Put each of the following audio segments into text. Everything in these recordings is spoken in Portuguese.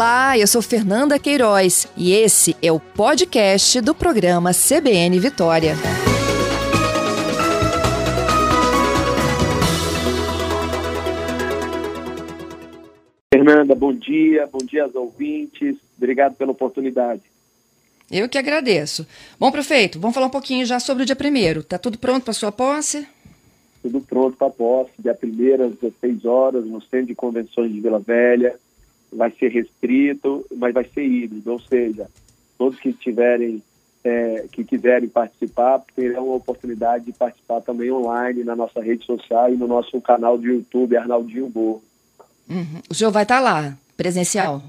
Olá, eu sou Fernanda Queiroz e esse é o podcast do programa CBN Vitória. Fernanda, bom dia, bom dia aos ouvintes, obrigado pela oportunidade. Eu que agradeço. Bom, prefeito, vamos falar um pouquinho já sobre o dia primeiro. Está tudo pronto para sua posse? Tudo pronto para a posse, dia primeiro às 16 horas, no Centro de Convenções de Vila Velha vai ser restrito, mas vai ser híbrido, ou seja, todos que tiverem, é, que quiserem participar, terão a oportunidade de participar também online na nossa rede social e no nosso canal de YouTube, Arnaldinho Borro. Uhum. O senhor vai estar lá, presencial?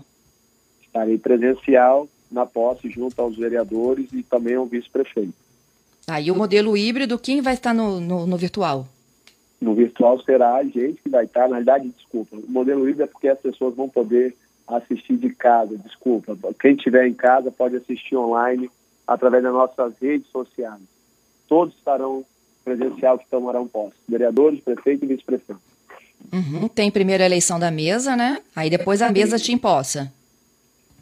Estarei presencial na posse junto aos vereadores e também ao vice-prefeito. Aí ah, o modelo híbrido, quem vai estar no, no, no virtual? No virtual será a gente que vai estar, na verdade, desculpa, o modelo híbrido é porque as pessoas vão poder assistir de casa, desculpa. Quem estiver em casa pode assistir online através das nossas redes sociais. Todos estarão presencial que tomarão posse, vereadores, prefeito e vice-prefeito. Uhum. Tem primeiro a eleição da mesa, né? Aí depois a mesa te imposta.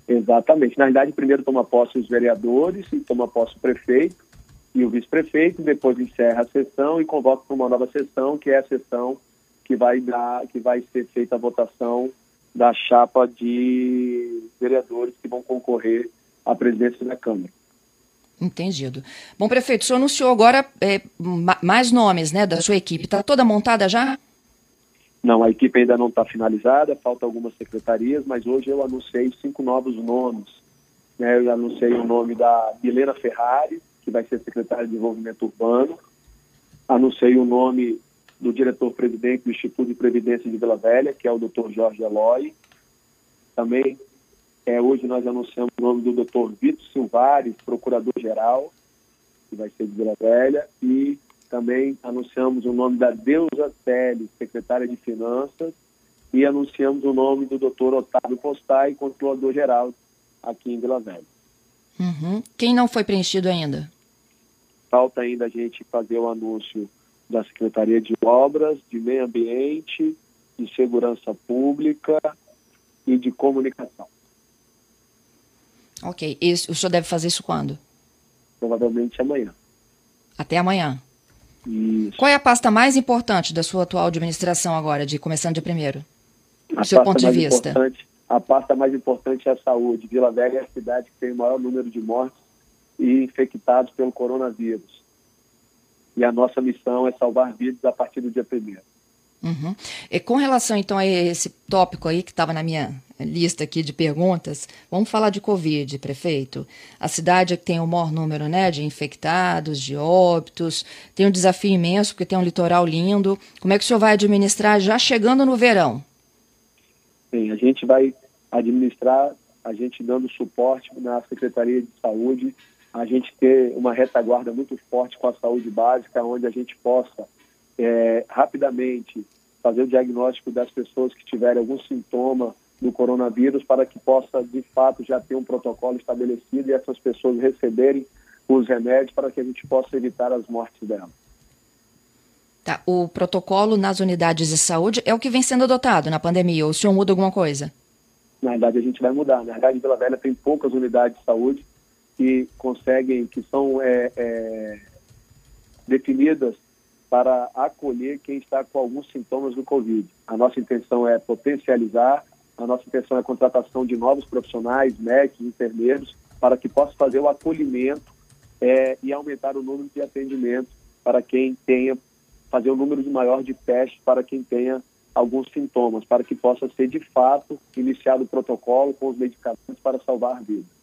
Exatamente. Na verdade, primeiro toma posse os vereadores e toma posse o prefeito e o vice-prefeito, depois encerra a sessão e convoca para uma nova sessão, que é a sessão que vai dar, que vai ser feita a votação da chapa de vereadores que vão concorrer à presidência da Câmara. Entendido. Bom, prefeito, o senhor anunciou agora é, mais nomes né, da sua equipe. Está toda montada já? Não, a equipe ainda não está finalizada, falta algumas secretarias, mas hoje eu anunciei cinco novos nomes. Né, eu anunciei o nome da Milena Ferrari, que vai ser secretário de Desenvolvimento Urbano. Anunciei o nome do diretor-presidente do Instituto de Previdência de Vila Velha, que é o Dr. Jorge Eloy. Também, é, hoje nós anunciamos o nome do Dr. Vitor Silvares, procurador-geral, que vai ser de Vila Velha. E também anunciamos o nome da Deusa Teles, secretária de Finanças. E anunciamos o nome do Dr. Otávio Postai, controlador-geral aqui em Vila Velha. Uhum. Quem não foi preenchido ainda? Falta ainda a gente fazer o anúncio da Secretaria de Obras, de Meio Ambiente, de Segurança Pública e de Comunicação. Ok. E o senhor deve fazer isso quando? Provavelmente amanhã. Até amanhã. Isso. Qual é a pasta mais importante da sua atual administração agora, de começando de primeiro? Do seu ponto de vista. A pasta mais importante é a saúde. Vila Velha é a cidade que tem o maior número de mortes e infectados pelo coronavírus. E a nossa missão é salvar vidas a partir do dia primeiro. Uhum. E com relação então a esse tópico aí que estava na minha lista aqui de perguntas, vamos falar de Covid, prefeito. A cidade que tem o maior número né, de infectados, de óbitos, tem um desafio imenso porque tem um litoral lindo. Como é que o senhor vai administrar já chegando no verão? Sim, a gente vai administrar, a gente dando suporte na Secretaria de Saúde a gente ter uma retaguarda muito forte com a saúde básica, onde a gente possa é, rapidamente fazer o diagnóstico das pessoas que tiverem algum sintoma do coronavírus para que possa, de fato, já ter um protocolo estabelecido e essas pessoas receberem os remédios para que a gente possa evitar as mortes delas. Tá. O protocolo nas unidades de saúde é o que vem sendo adotado na pandemia, ou o senhor muda alguma coisa? Na verdade, a gente vai mudar. Na verdade, Vila Velha tem poucas unidades de saúde que conseguem, que são é, é, definidas para acolher quem está com alguns sintomas do Covid. A nossa intenção é potencializar, a nossa intenção é a contratação de novos profissionais, médicos, enfermeiros, para que possa fazer o acolhimento é, e aumentar o número de atendimento para quem tenha, fazer o um número maior de testes para quem tenha alguns sintomas, para que possa ser de fato iniciado o protocolo com os medicamentos para salvar vidas.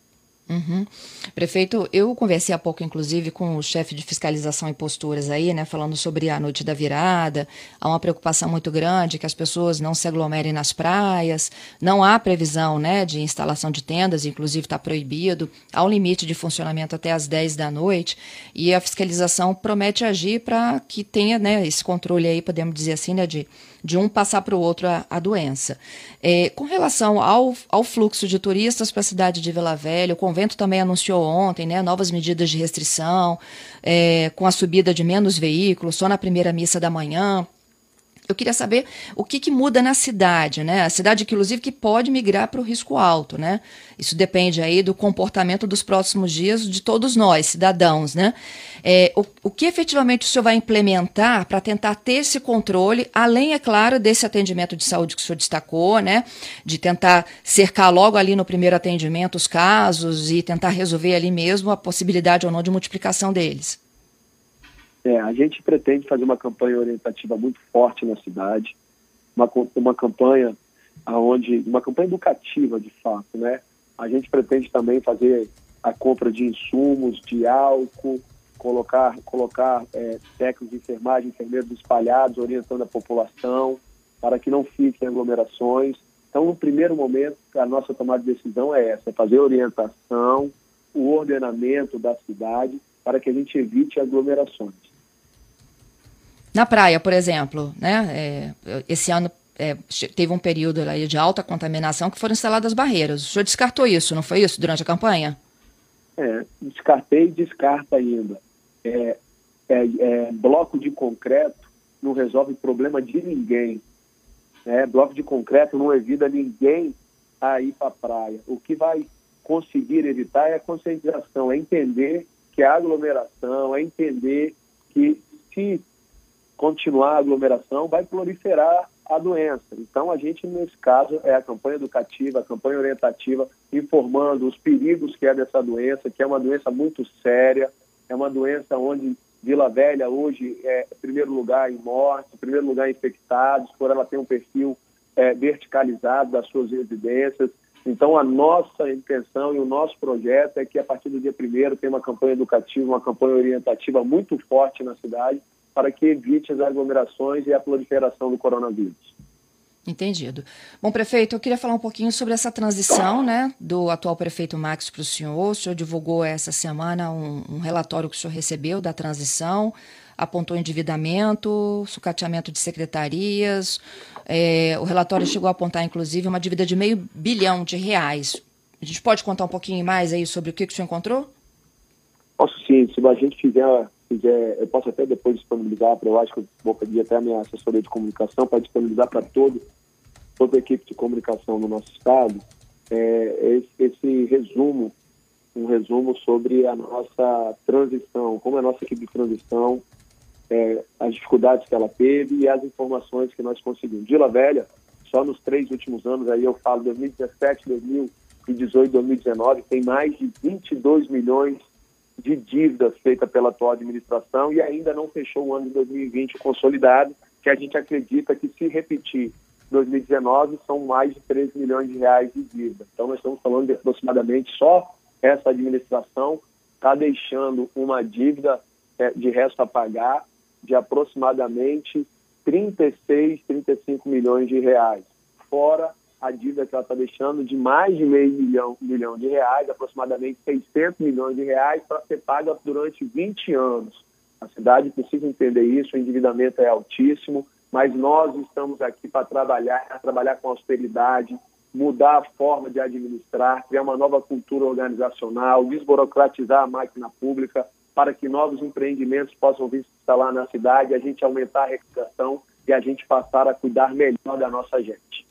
Uhum. Prefeito, eu conversei há pouco, inclusive, com o chefe de fiscalização e posturas aí, né, falando sobre a noite da virada. Há uma preocupação muito grande que as pessoas não se aglomerem nas praias. Não há previsão, né, de instalação de tendas, inclusive está proibido. Há um limite de funcionamento até às 10 da noite. E a fiscalização promete agir para que tenha, né, esse controle aí, podemos dizer assim, né, de de um passar para o outro a, a doença. É, com relação ao, ao fluxo de turistas para a cidade de Vila Velha, o convento também anunciou ontem né, novas medidas de restrição, é, com a subida de menos veículos, só na primeira missa da manhã. Eu queria saber o que, que muda na cidade, né? A cidade, inclusive, que pode migrar para o risco alto, né? Isso depende aí do comportamento dos próximos dias de todos nós, cidadãos, né? É, o, o que efetivamente o senhor vai implementar para tentar ter esse controle, além, é claro, desse atendimento de saúde que o senhor destacou, né? De tentar cercar logo ali no primeiro atendimento os casos e tentar resolver ali mesmo a possibilidade ou não de multiplicação deles. É, a gente pretende fazer uma campanha orientativa muito forte na cidade, uma, uma campanha aonde uma campanha educativa de fato, né? A gente pretende também fazer a compra de insumos, de álcool, colocar colocar é, técnicos de enfermagem, enfermeiros espalhados, orientando a população para que não fiquem aglomerações. Então, no primeiro momento, a nossa tomada de decisão é essa: é fazer orientação, o ordenamento da cidade para que a gente evite aglomerações. Na praia, por exemplo, né? É, esse ano é, teve um período aí de alta contaminação que foram instaladas barreiras. O senhor descartou isso, não foi isso, durante a campanha? É, descartei e descarta ainda. É, é, é, bloco de concreto não resolve problema de ninguém. Né? Bloco de concreto não evita ninguém a ir para a praia. O que vai conseguir evitar é a conscientização, é entender que a aglomeração, é entender que se continuar a aglomeração, vai proliferar a doença. Então, a gente, nesse caso, é a campanha educativa, a campanha orientativa, informando os perigos que é dessa doença, que é uma doença muito séria, é uma doença onde Vila Velha hoje é primeiro lugar em morte, primeiro lugar em infectados, por ela ter um perfil é, verticalizado das suas residências. Então, a nossa intenção e o nosso projeto é que, a partir do dia primeiro, tenha uma campanha educativa, uma campanha orientativa muito forte na cidade, para que evite as aglomerações e a proliferação do coronavírus. Entendido. Bom, prefeito, eu queria falar um pouquinho sobre essa transição né, do atual prefeito Max para o senhor. O senhor divulgou essa semana um, um, relatório que o senhor recebeu da transição, apontou endividamento, sucateamento de secretarias. É, o relatório chegou a apontar, inclusive, uma dívida de meio bilhão de reais. A gente pode contar um pouquinho mais aí sobre o que, que o senhor encontrou? Posso sim. Se a gente fizer quiser, eu posso até depois disponibilizar, eu acho que eu vou pedir até a minha assessoria de comunicação para disponibilizar para todo, toda a equipe de comunicação no nosso estado é, esse, esse, resumo, um resumo sobre a nossa transição, como é a nossa equipe de transição, é, as dificuldades que ela teve e as informações que nós conseguimos. Vila Velha, só nos três últimos anos, aí eu falo 2017, 2018, 2019, tem mais de 22 milhões de dívidas feita pela atual administração e ainda não fechou o ano de 2020 consolidado, que a gente acredita que se repetir 2019 são mais de 13 milhões de reais de dívida. Então nós estamos falando de aproximadamente só essa administração está deixando uma dívida é, de resto a pagar de aproximadamente 36, 35 milhões de reais, fora a dívida que ela está deixando de mais de meio milhão, milhão de reais, aproximadamente 600 milhões de reais, para ser paga durante 20 anos. A cidade precisa entender isso, o endividamento é altíssimo, mas nós estamos aqui para trabalhar, trabalhar com austeridade, mudar a forma de administrar, criar uma nova cultura organizacional, desburocratizar a máquina pública para que novos empreendimentos possam vir se instalar na cidade, a gente aumentar a recuperação e a gente passar a cuidar melhor da nossa gente.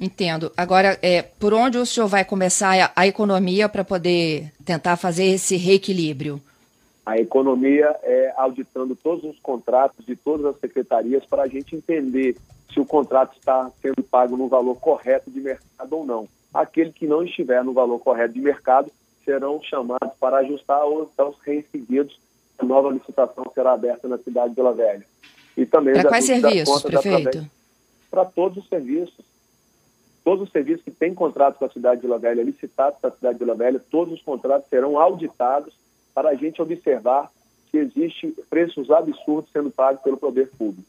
Entendo. Agora, é, por onde o senhor vai começar a, a economia para poder tentar fazer esse reequilíbrio? A economia é auditando todos os contratos de todas as secretarias para a gente entender se o contrato está sendo pago no valor correto de mercado ou não. Aquele que não estiver no valor correto de mercado serão chamados para ajustar ou então reincididos. A nova licitação será aberta na cidade de Vila Velha. E também para quais serviços, prefeito? Para todos os serviços todos os serviços que têm contrato com a cidade de Vila Velha, licitados para a cidade de Vila Velha, todos os contratos serão auditados para a gente observar se existe preços absurdos sendo pagos pelo poder público.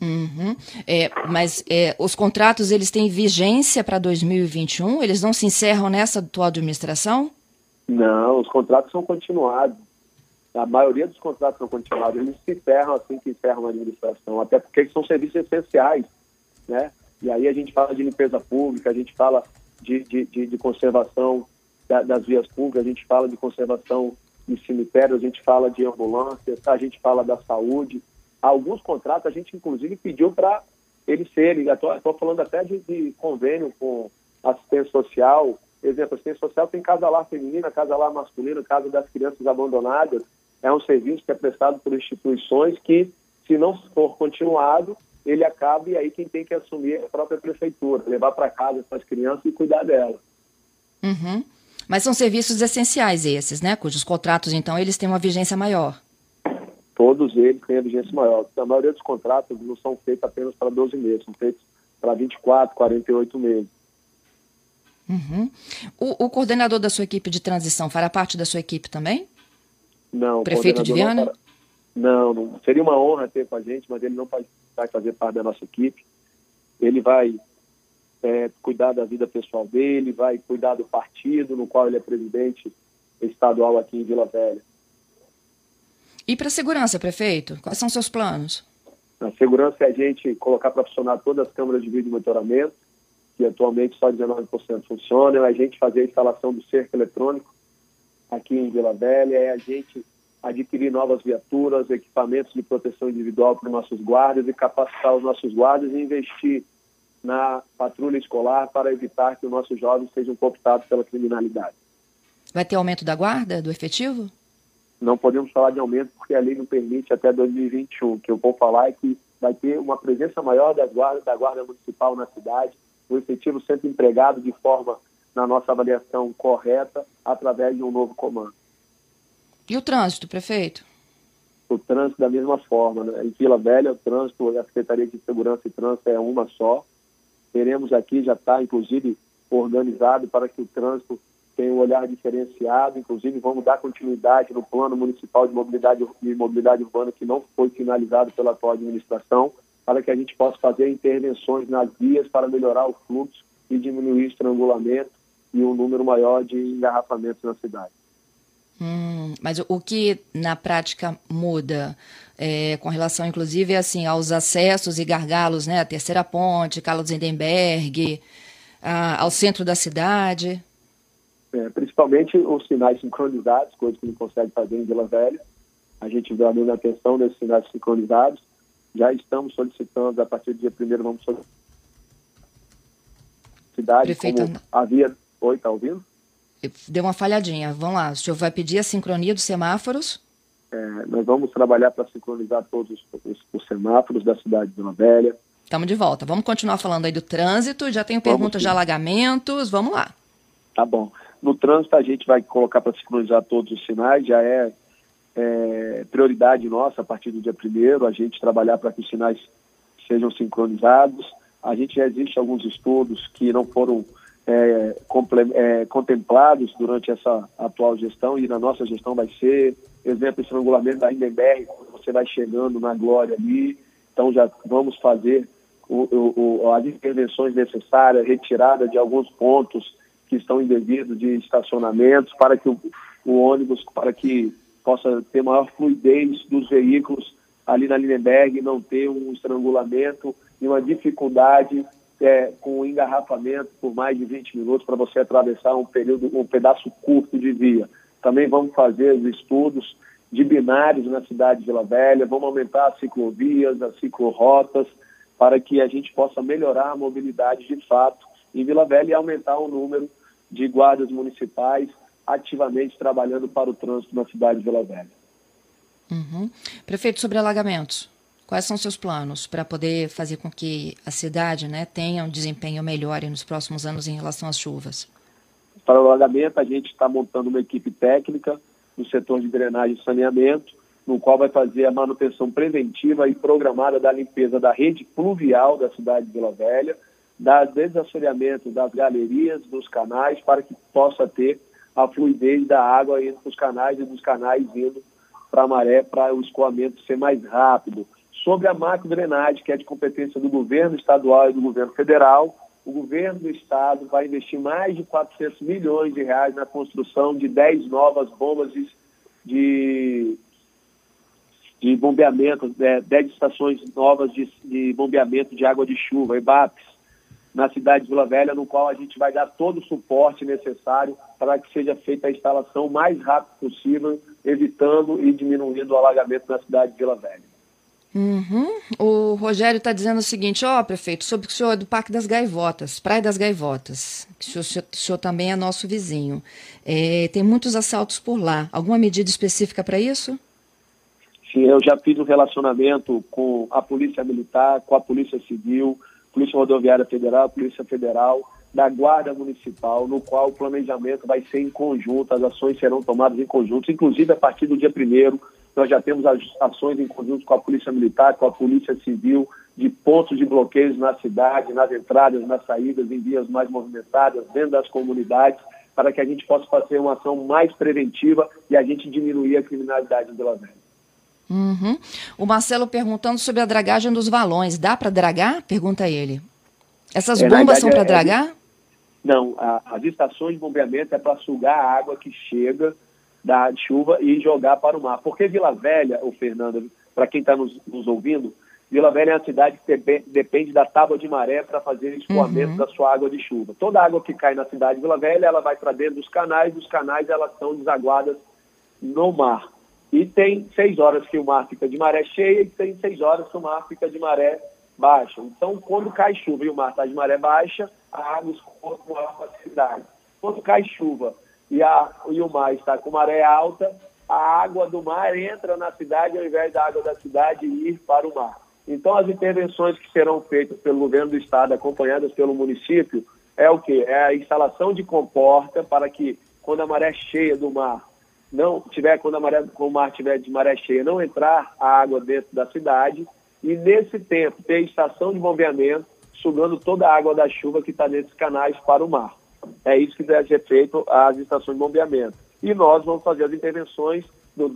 Uhum. É, mas é, os contratos eles têm vigência para 2021? Eles não se encerram nessa atual administração? Não, os contratos são continuados. A maioria dos contratos são continuados. Eles se encerram assim que encerram a administração, até porque são serviços essenciais, né? E aí a gente fala de limpeza pública, a gente fala de, de, de, de conservação da, das vias públicas, a gente fala de conservação de cemitérios, a gente fala de ambulâncias, a gente fala da saúde. Alguns contratos a gente, inclusive, pediu para eles serem, estou falando até de, de, convênio com assistência social, exemplo, assistência social tem casa lá feminina, casa lá masculina, casa das crianças abandonadas, é um serviço que é prestado por instituições que, se não for continuado, ele acaba e aí quem tem que assumir é a própria prefeitura, levar para casa essas crianças e cuidar delas. Uhum. Mas são serviços essenciais esses, né? Cujos contratos, então, eles têm uma vigência maior. Todos eles têm a vigência maior. A maioria dos contratos não são feitos apenas para 12 meses, são feitos para 24, 48 meses. Uhum. O, o, coordenador da sua equipe de transição fará parte da sua equipe também? Não. Prefeito de Viana? Não, não, seria uma honra ter com a gente, mas ele não vai fazer parte da nossa equipe. Ele vai é, cuidar da vida pessoal dele, vai cuidar do partido no qual ele é presidente estadual aqui em Vila Velha. E para a segurança, prefeito? Quais são seus planos? A segurança é a gente colocar para funcionar todas as câmeras de vídeo monitoramento, que atualmente só 19% funcionam, é a gente fazer a instalação do cerco eletrônico aqui em Vila Velha, é a gente adquirir novas viaturas, equipamentos de proteção individual para os nossos guardas e capacitar os nossos guardas e investir na patrulha escolar para evitar que os nossos jovens sejam cooptados pela criminalidade. Vai ter aumento da guarda, do efetivo? Não podemos falar de aumento porque a lei não permite até 2021. O que eu vou falar é que vai ter uma presença maior das guardas, da guarda municipal na cidade, o efetivo sendo empregado de forma, na nossa avaliação, correta, através de um novo comando. E o trânsito, prefeito? O trânsito da mesma forma. Né? Em Vila Velha, o trânsito, a Secretaria de Segurança e Trânsito é uma só. Teremos aqui, já está inclusive organizado para que o trânsito tenha um olhar diferenciado, inclusive vamos dar continuidade no plano municipal de mobilidade, de mobilidade urbana que não foi finalizado pela atual administração, para que a gente possa fazer intervenções nas vias para melhorar o fluxo e diminuir o estrangulamento e um número maior de engarrafamentos na cidade. Hum, mas o que na prática muda é, com relação, inclusive, assim, aos acessos e gargalos, né? A terceira ponte, Carlos Lindenberg, a, ao centro da cidade? É, principalmente os sinais sincronizados, coisa que não consegue fazer em Vila Velha. A gente deu a mesma atenção nesses sinais sincronizados. Já estamos solicitando, a partir do dia 1 vamos solicitar. Cidade, Prefeito, como havia. Oi, está ouvindo? Deu uma falhadinha. Vamos lá. O senhor vai pedir a sincronia dos semáforos? É, nós vamos trabalhar para sincronizar todos os, os, semáforos da cidade de Vila Velha. Estamos de volta. Vamos continuar falando aí do trânsito. Já tenho perguntas de alagamentos. Vamos lá. Tá bom. No trânsito, a gente vai colocar para sincronizar todos os sinais. Já é, é prioridade nossa a partir do dia primeiro a gente trabalhar para que os sinais sejam sincronizados. A gente já existe alguns estudos que não foram é, é, contemplados durante essa atual gestão e na nossa gestão vai ser exemplo, estrangulamento da Hindenburg, quando você vai chegando na glória ali, então já vamos fazer o, o, as intervenções necessárias, retirada de alguns pontos que estão indevidos de estacionamentos, para que o, o ônibus, para que possa ter maior fluidez dos veículos ali na Lindenberg, não ter um estrangulamento e uma dificuldade é, com engarrafamento por mais de 20 minutos para você atravessar um período, um pedaço curto de via. Também vamos fazer os estudos de binários na cidade de Vila Velha, vamos aumentar as ciclovias, as ciclorotas, para que a gente possa melhorar a mobilidade de fato em Vila Velha e aumentar o número de guardas municipais ativamente trabalhando para o trânsito na cidade de Vila Velha. Uhum. Prefeito, sobre alagamentos, quais são seus planos para poder fazer com que a cidade né, tenha um desempenho melhor nos próximos anos em relação às chuvas? Para o alagamento, a gente está montando uma equipe técnica no setor de drenagem e saneamento, no qual vai fazer a manutenção preventiva e programada da limpeza da rede pluvial da cidade de Vila Velha, da desassoreamento das galerias, dos canais, para que possa ter a fluidez da água entre os canais e dos canais indo para a maré, para o escoamento ser mais rápido. Sobre a macro drenagem, que é de competência do governo estadual e do governo federal, o governo do estado vai investir mais de 400 milhões de reais na construção de 10 novas bombas de, de, de bombeamento, é, 10 estações novas de, de bombeamento de água de chuva, EBAPs, na cidade de Vila Velha, no qual a gente vai dar todo o suporte necessário para que seja feita a instalação o mais rápido possível, evitando e diminuindo o alagamento na cidade de Vila Velha. Uhum. O Rogério está dizendo o seguinte, ó, oh, prefeito, sobre o senhor é do Parque das Gaivotas, Praia das Gaivotas, que o senhor, o senhor também é nosso vizinho. É, tem muitos assaltos por lá. Alguma medida específica para isso? Sim, eu já fiz um relacionamento com a Polícia Militar, com a Polícia Civil, Polícia Rodoviária Federal, Polícia Federal, da Guarda Municipal, no qual o planejamento vai ser em conjunto, as ações serão tomadas em conjunto, inclusive a partir do dia primeiro nós já temos ações em conjunto com a Polícia Militar, com a Polícia Civil, de pontos de bloqueios na cidade, nas entradas, nas saídas, em vias mais movimentadas, dentro das comunidades, para que a gente possa fazer uma ação mais preventiva e a gente diminuir a criminalidade em Vila Velha. Uhum. O Marcelo perguntando sobre a dragagem dos valões. Dá para dragar? Pergunta ele. Essas é, bombas são para é, dragar? É, não, a, as estações de bombeamento é para sugar a água que chega da chuva e jogar para o mar. Porque Vila Velha, o Fernando, para quem está nos, nos, ouvindo, Vila Velha é uma cidade que depende da tábua de maré para fazer escoamento uhum. da sua água de chuva. Toda a água que cai na cidade de Vila Velha, ela vai para dentro dos canais, dos canais elas são desaguadas no mar. E tem seis horas que o mar fica de maré cheia e tem seis horas que o mar fica de maré baixa. Então, quando cai chuva e o mar está de maré baixa, a água escorre com maior facilidade. Quando cai chuva e, a, e o mar está com maré alta, a água do mar entra na cidade ao invés da água da cidade ir para o mar. Então, as intervenções que serão feitas pelo governo do estado, acompanhadas pelo município, é o que? É a instalação de comporta para que, quando a maré cheia do mar não tiver, quando a maré, o mar tiver de maré cheia, não entrar a água dentro da cidade e, nesse tempo, ter estação de bombeamento sugando toda a água da chuva que está nesses canais para o mar. É isso que deve ser feito às estações de bombeamento. E nós vamos fazer as intervenções do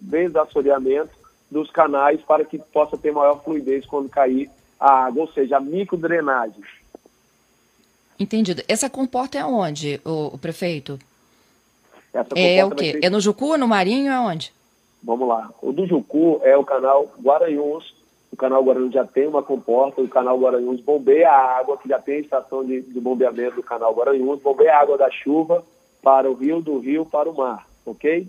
desassoreamento dos canais para que possa ter maior fluidez quando cair a água, ou seja, a microdrenagem. Entendido. Essa comporta é onde, o, o prefeito? é o quê? Ser... É no Jucu, no Marinho, é onde? Vamos lá. O do Jucu é o canal Guaranhuns, o canal Guaranhuns já tem uma comporta, o canal Guaranhuns bombeia a água, que já tem a estação de, de bombeamento do canal Guaranhuns, bombeia a água da chuva para o rio, do rio para o mar, ok?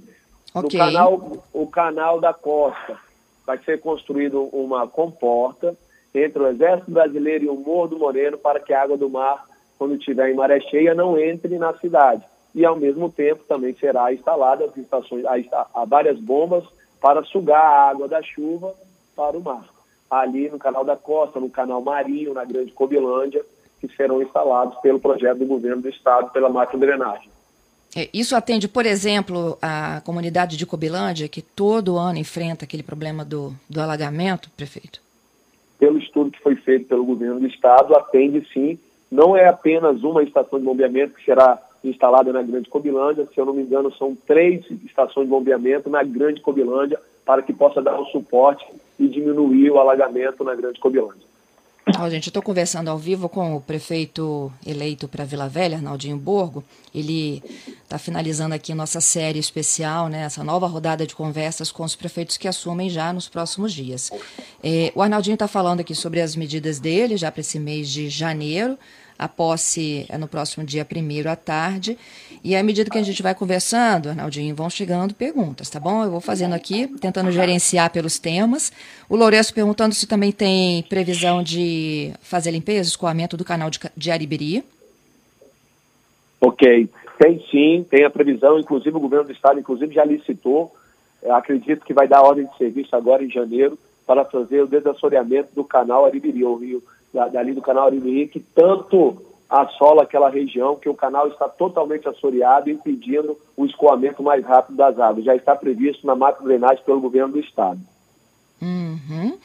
Ok. No canal, o canal da costa vai ser construído uma comporta entre o Exército Brasileiro e o Morro do Moreno para que a água do mar, quando estiver em maré cheia, não entre na cidade. E, ao mesmo tempo, também será instalada as estações, há várias bombas para sugar a água da chuva para o mar ali no canal da Costa, no canal Marinho, na Grande Cobilândia, que serão instalados pelo projeto do governo do estado pela máquina drenagem. É, isso atende, por exemplo, a comunidade de Cobilândia, que todo ano enfrenta aquele problema do, do alagamento, prefeito? Pelo estudo que foi feito pelo governo do estado, atende sim. Não é apenas uma estação de bombeamento que será instalada na Grande Cobilândia, se eu não me engano, são três estações de bombeamento na Grande Cobilândia, para que possa dar o suporte e diminuir o alagamento na Grande Cobilândia. Oh, gente, eu estou conversando ao vivo com o prefeito eleito para Vila Velha, Arnaldinho Borgo. Ele está finalizando aqui nossa série especial, né, essa nova rodada de conversas com os prefeitos que assumem já nos próximos dias. É, o Arnaldinho está falando aqui sobre as medidas dele já para esse mês de janeiro. A posse é no próximo dia 1 à tarde. E à medida que a gente vai conversando, Arnaldinho, vão chegando perguntas, tá bom? Eu vou fazendo aqui, tentando gerenciar pelos temas. O Lourenço perguntando se também tem previsão de fazer limpeza, escoamento do canal de, de Aribiri. Ok. Tem sim, tem a previsão, inclusive o governo do estado inclusive já licitou. Eu acredito que vai dar ordem de serviço agora em janeiro para fazer o desassoreamento do canal Aribiri, o rio dali do canal Arimirim, que tanto assola aquela região, que o canal está totalmente assoreado, impedindo o escoamento mais rápido das águas. Já está previsto na macro drenagem pelo governo do estado. Uhum.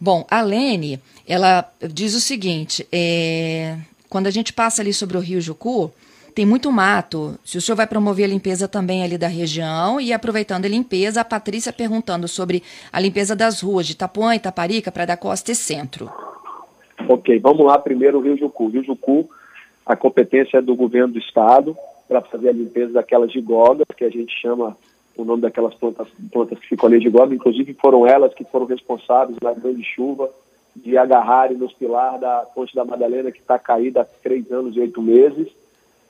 Bom, a Lene, ela diz o seguinte, é, quando a gente passa ali sobre o rio Jucu, tem muito mato. Se o senhor vai promover a limpeza também ali da região e aproveitando a limpeza, a Patrícia perguntando sobre a limpeza das ruas de Itapuã, Itaparica, Praia da Costa e Centro. Ok, vamos lá primeiro o Rio Jucu. Rio Jucu, a competência é do governo do estado para fazer a limpeza daquelas gigogas, que a gente chama o nome daquelas plantas, plantas que ficam ali de gigoga, inclusive foram elas que foram responsáveis na grande chuva de agarrarem nos pilares da Ponte da Madalena, que está caída há três anos e oito meses,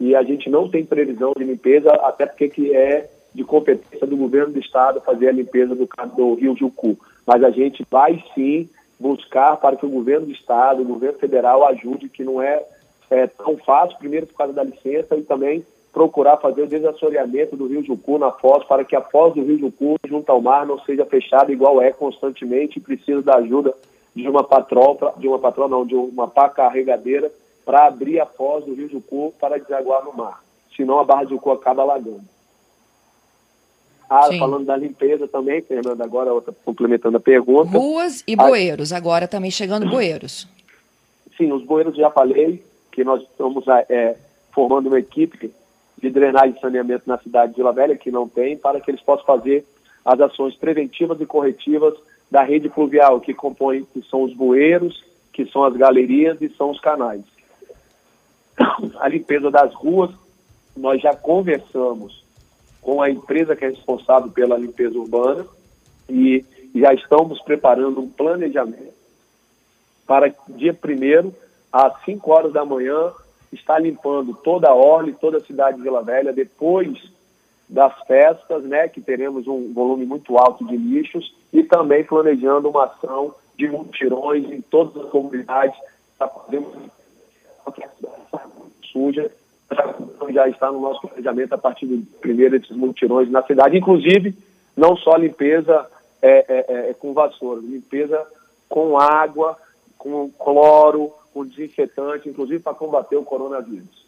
e a gente não tem previsão de limpeza, até porque que é de competência do governo do estado fazer a limpeza do, do Rio Jucu. Mas a gente vai sim buscar para que o governo do estado, o governo federal ajude, que não é, é tão fácil, primeiro por causa da licença e também procurar fazer o desassoreamento do Rio Jucu na foz, para que a foz do Rio Jucu junto ao mar não seja fechada igual é constantemente e precisa da ajuda de uma patrol, de uma patrol não, de uma pá carregadeira para abrir a foz do Rio Jucu para desaguar no mar. Senão a Barra do Jucu acaba alagando. Ah, Sim. falando da limpeza também, Fernanda, agora outra, complementando a pergunta. Ruas e bueiros, a... agora também chegando bueiros. Sim, os bueiros já falei, que nós estamos é, formando uma equipe de drenagem e saneamento na cidade de Vila Velha, que não tem, para que eles possam fazer as ações preventivas e corretivas da rede pluvial, que compõe, que são os bueiros, que são as galerias e são os canais. A limpeza das ruas, nós já conversamos com a empresa que é responsável pela limpeza urbana e já estamos preparando um planejamento para dia 1 às 5 horas da manhã, estar limpando toda a orla e toda a cidade de Vila Velha, depois das festas, né, que teremos um volume muito alto de lixos, e também planejando uma ação de mutirões em todas as comunidades para fazer uma suja, já está no nosso planejamento a partir do primeiro desses mutirões na cidade, inclusive não só limpeza é, é, é, é com vassoura, limpeza com água, com cloro, com desinfetante, inclusive para combater o coronavírus.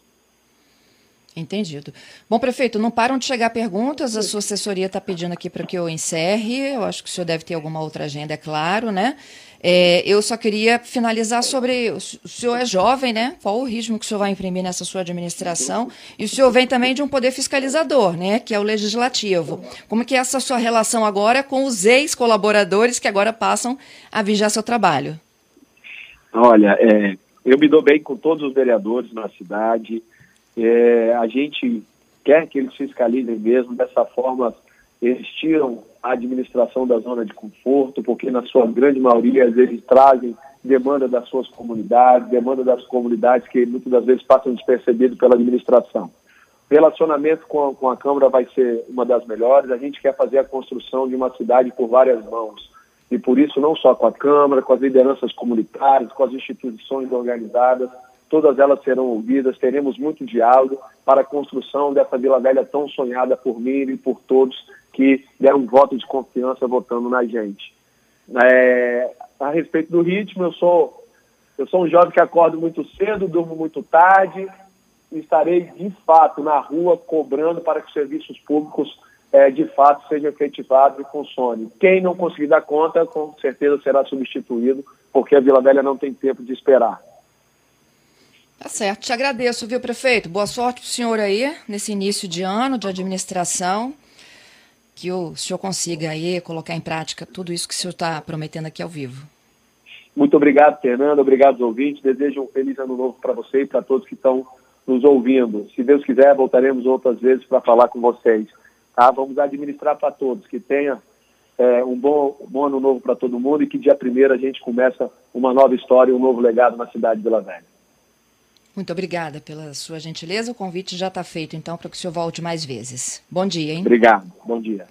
Entendido. Bom, prefeito, não param de chegar perguntas, a sua assessoria está pedindo aqui para que eu encerre, eu acho que o senhor deve ter alguma outra agenda, é claro, né? É, eu só queria finalizar sobre. O senhor é jovem, né? Qual o ritmo que o senhor vai imprimir nessa sua administração? E o senhor vem também de um poder fiscalizador, né? Que é o legislativo. Como que é essa sua relação agora com os ex-colaboradores que agora passam a vigiar seu trabalho? Olha, é, eu me dou bem com todos os vereadores na cidade. É, a gente quer que eles fiscalizem mesmo, dessa forma eles tiram a administração da zona de conforto, porque na sua grande maioria eles trazem demanda das suas comunidades, demanda das comunidades que muitas das vezes passam despercebido pela administração. Relacionamento com a, com a Câmara vai ser uma das melhores. A gente quer fazer a construção de uma cidade por várias mãos. E por isso, não só com a Câmara, com as lideranças comunitárias, com as instituições organizadas, todas elas serão ouvidas, teremos muito diálogo para a construção dessa Vila Velha tão sonhada por mim e por todos que deram um voto de confiança votando na gente. É, a respeito do ritmo, eu sou, eu sou um jovem que acordo muito cedo, durmo muito tarde, e estarei de fato na rua cobrando para que os serviços públicos é, de fato sejam efetivados e funcionem. Quem não conseguir dar conta, com certeza será substituído, porque a Vila Velha não tem tempo de esperar. Tá certo. Te agradeço, viu, prefeito? Boa sorte para o senhor aí, nesse início de ano de administração. Que o senhor consiga aí colocar em prática tudo isso que o senhor está prometendo aqui ao vivo. Muito obrigado, Fernando. Obrigado aos ouvintes. Desejo um feliz ano novo para você e para todos que estão nos ouvindo. Se Deus quiser, voltaremos outras vezes para falar com vocês. Tá? Vamos administrar para todos. Que tenha é, um, bom, um bom ano novo para todo mundo e que dia primeiro a gente começa uma nova história, um novo legado na cidade de Vila Velha. Muito obrigada pela sua gentileza. O convite já está feito, então, para que o senhor volte mais vezes. Bom dia, hein? Obrigado. Bom dia.